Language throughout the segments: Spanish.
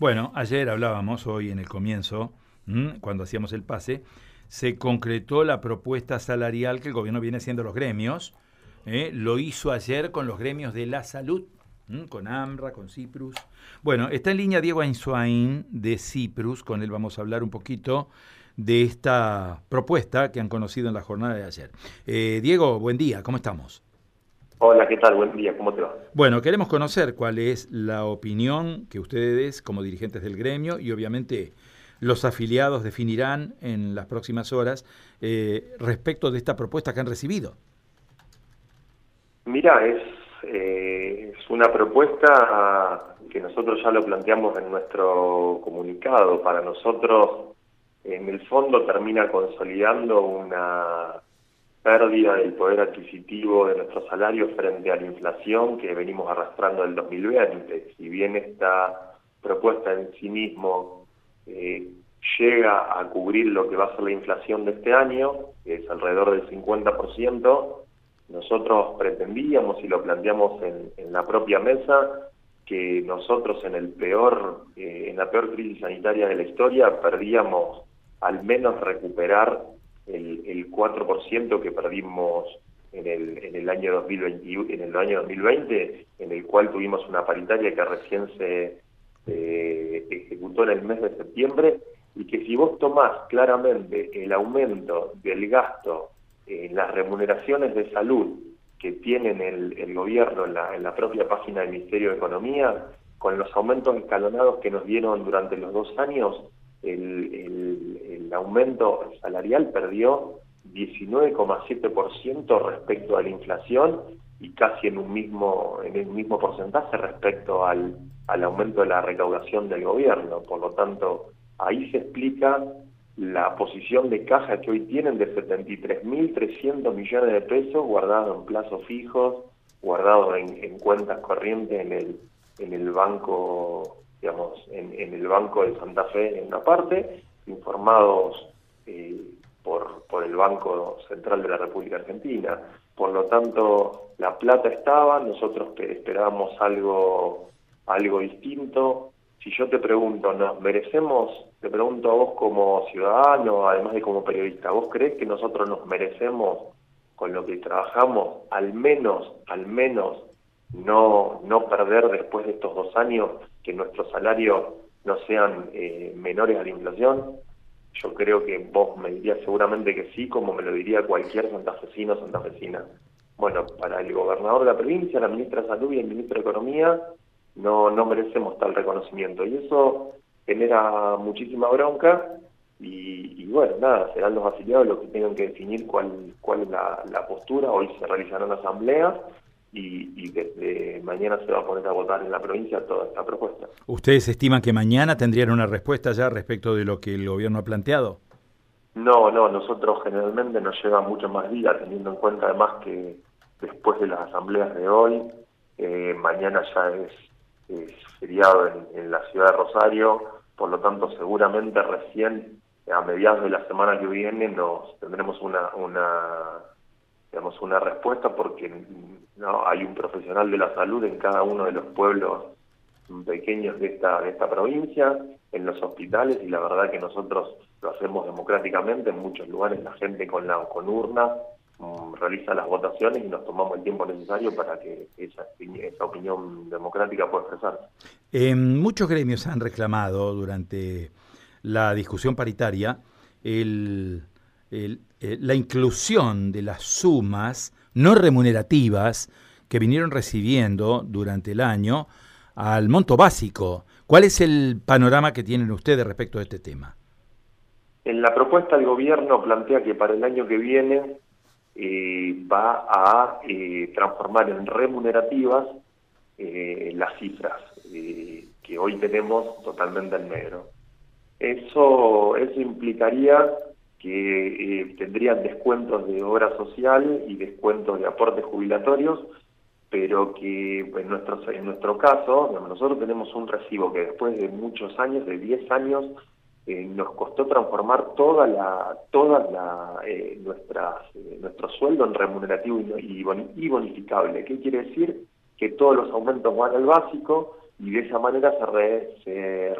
Bueno, ayer hablábamos, hoy en el comienzo, cuando hacíamos el pase, se concretó la propuesta salarial que el gobierno viene haciendo los gremios. ¿eh? Lo hizo ayer con los gremios de la salud, con AMRA, con Ciprus. Bueno, está en línea Diego Ainswain de Ciprus, con él vamos a hablar un poquito de esta propuesta que han conocido en la jornada de ayer. Eh, Diego, buen día, ¿cómo estamos? Hola, ¿qué tal? Buen día, ¿cómo te va? Bueno, queremos conocer cuál es la opinión que ustedes, como dirigentes del gremio, y obviamente los afiliados definirán en las próximas horas eh, respecto de esta propuesta que han recibido. Mira, es, eh, es una propuesta que nosotros ya lo planteamos en nuestro comunicado. Para nosotros, en el fondo, termina consolidando una pérdida del poder adquisitivo de nuestros salarios frente a la inflación que venimos arrastrando del 2020. Si bien esta propuesta en sí mismo eh, llega a cubrir lo que va a ser la inflación de este año, que es alrededor del 50%, nosotros pretendíamos y lo planteamos en, la propia mesa que nosotros en el peor eh, en la peor crisis sanitaria de la historia perdíamos al menos recuperar el, el 4% que perdimos en el, en el año 2020, en el año 2020, en el cual tuvimos una paritaria que recién se ejecutó en el mes de septiembre, y que si vos tomás claramente el aumento del gasto en las remuneraciones de salud que tienen el, el gobierno en la, la propia página del Ministerio de Economía, con los aumentos escalonados que nos dieron durante los dos años, el, aumento salarial perdió 19,7% respecto a la inflación y casi en un mismo en el mismo porcentaje respecto al, al aumento de la recaudación del gobierno. Por lo tanto, ahí se explica la posición de caja que hoy tienen de 73.300 millones de pesos guardados en plazos fijos, guardados en, en cuentas corrientes en el en el banco digamos, en, el Banco de Santa Fe en una parte, informados eh, por, por el Banco Central de la República Argentina. Por lo tanto, la plata estaba, nosotros esperábamos algo, algo distinto. Si yo te pregunto, ¿nos merecemos? Te pregunto a vos como ciudadano, además de como periodista, ¿vos crees que nosotros nos merecemos con lo que trabajamos al menos, al menos no, no perder después de estos dos años que nuestros salarios no sean eh, menores a la inflación? Yo creo que vos me dirías seguramente que sí, como me lo diría cualquier santafesino o santafesina. Bueno, para el gobernador de la provincia, la ministra de Salud y el ministro de Economía, no, no merecemos tal reconocimiento. Y eso genera muchísima bronca y, bueno, nada, serán los afiliados los que tengan que definir cuál, cuál es la, la postura. Hoy se realizarán asambleas y, desde mañana se va a poner a votar en la provincia toda esta propuesta. ¿Ustedes estiman que mañana tendrían una respuesta ya respecto de lo que el gobierno ha planteado? No, no, nosotros generalmente nos lleva mucho más días, teniendo en cuenta además que después de las asambleas de hoy, eh, mañana ya es, feriado en, la ciudad de Rosario, por lo tanto seguramente recién a mediados de la semana que viene nos tendremos una, una digamos, una respuesta porque no hay un profesional de la salud en cada uno de los pueblos pequeños de esta de esta provincia, en los hospitales y la verdad que nosotros lo hacemos democráticamente en muchos lugares la gente con la con urna mm, realiza las votaciones y nos tomamos el tiempo necesario para que esa, esa opinión democrática pueda expresarse. Eh, muchos gremios han reclamado durante la discusión paritaria el eh, la inclusión de las sumas no remunerativas que vinieron recibiendo durante el año al monto básico. ¿Cuál es el panorama que tienen ustedes respecto a este tema? En la propuesta el gobierno plantea que para el año que viene eh, va a eh, transformar en remunerativas las cifras que hoy tenemos totalmente en negro. Eso, eso implicaría que eh, tendrían descuentos de obra social y descuentos de aportes jubilatorios, pero que en nuestro, en nuestro caso, nosotros tenemos un recibo que después de muchos años, de 10 años, eh, nos costó transformar toda la, toda la, eh, nuestras, nuestro sueldo en remunerativo y, bonificable. ¿Qué quiere decir? Que todos los aumentos van al básico y de esa manera se, se,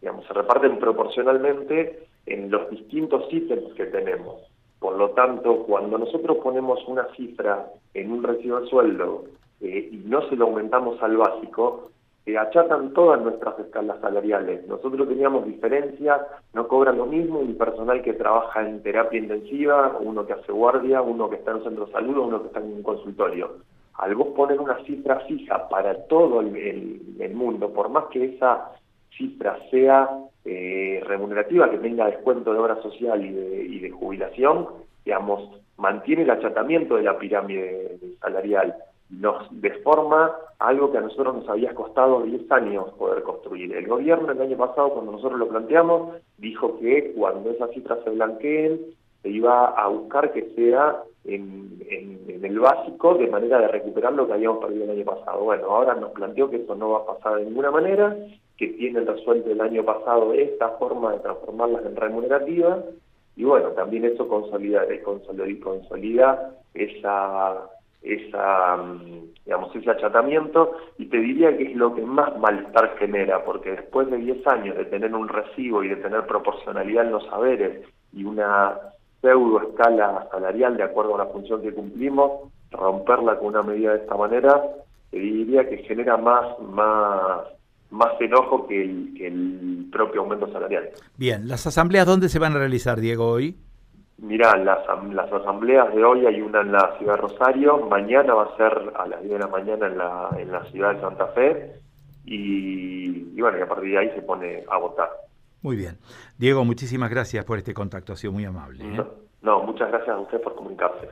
digamos, se reparten proporcionalmente en los distintos ítems que tenemos. Por lo tanto, cuando nosotros ponemos una cifra en un recibo de sueldo eh, y no se lo aumentamos al básico, se achatan todas nuestras escalas salariales. Nosotros teníamos diferencias, no cobra lo mismo un personal que trabaja en terapia intensiva, uno que hace guardia, uno que está en un centro de salud, uno que está en un consultorio al vos poner una cifra fija para todo el, mundo, por más que esa cifra sea eh, remunerativa, que tenga descuento de obra social y de, y de jubilación, digamos, mantiene el achatamiento de la pirámide salarial, nos deforma algo que a nosotros nos había costado 10 años poder construir. El gobierno el año pasado, cuando nosotros lo planteamos, dijo que cuando esas cifras se blanqueen, se iba a buscar que sea en, el básico de manera de recuperar lo que habíamos perdido el año pasado. Bueno, ahora nos planteó que eso no va a pasar de ninguna manera, que tienen resuelto el año pasado esta forma de transformarlas en remunerativas, y bueno, también eso consolida, eh, consolida, esa, mm, ese achatamiento, y te diría que es lo que más malestar genera, porque después de 10 años de tener un recibo y de tener proporcionalidad en los saberes y una pseudo escala salarial de acuerdo a la función que cumplimos, romperla con una medida de esta manera, diría que genera más, más, más enojo que el, que el propio aumento salarial. Bien, ¿las asambleas dónde se van a realizar, Diego, hoy? Mirá, las, las asambleas de hoy hay una en la ciudad de Rosario, mañana va a ser a las 10 de la mañana en la, en la ciudad de Santa Fe y, y bueno, y a partir de ahí se pone a votar. Muy bien. Diego, muchísimas gracias por este contacto, ha sido muy amable. ¿eh? No, muchas gracias a usted por comunicarse.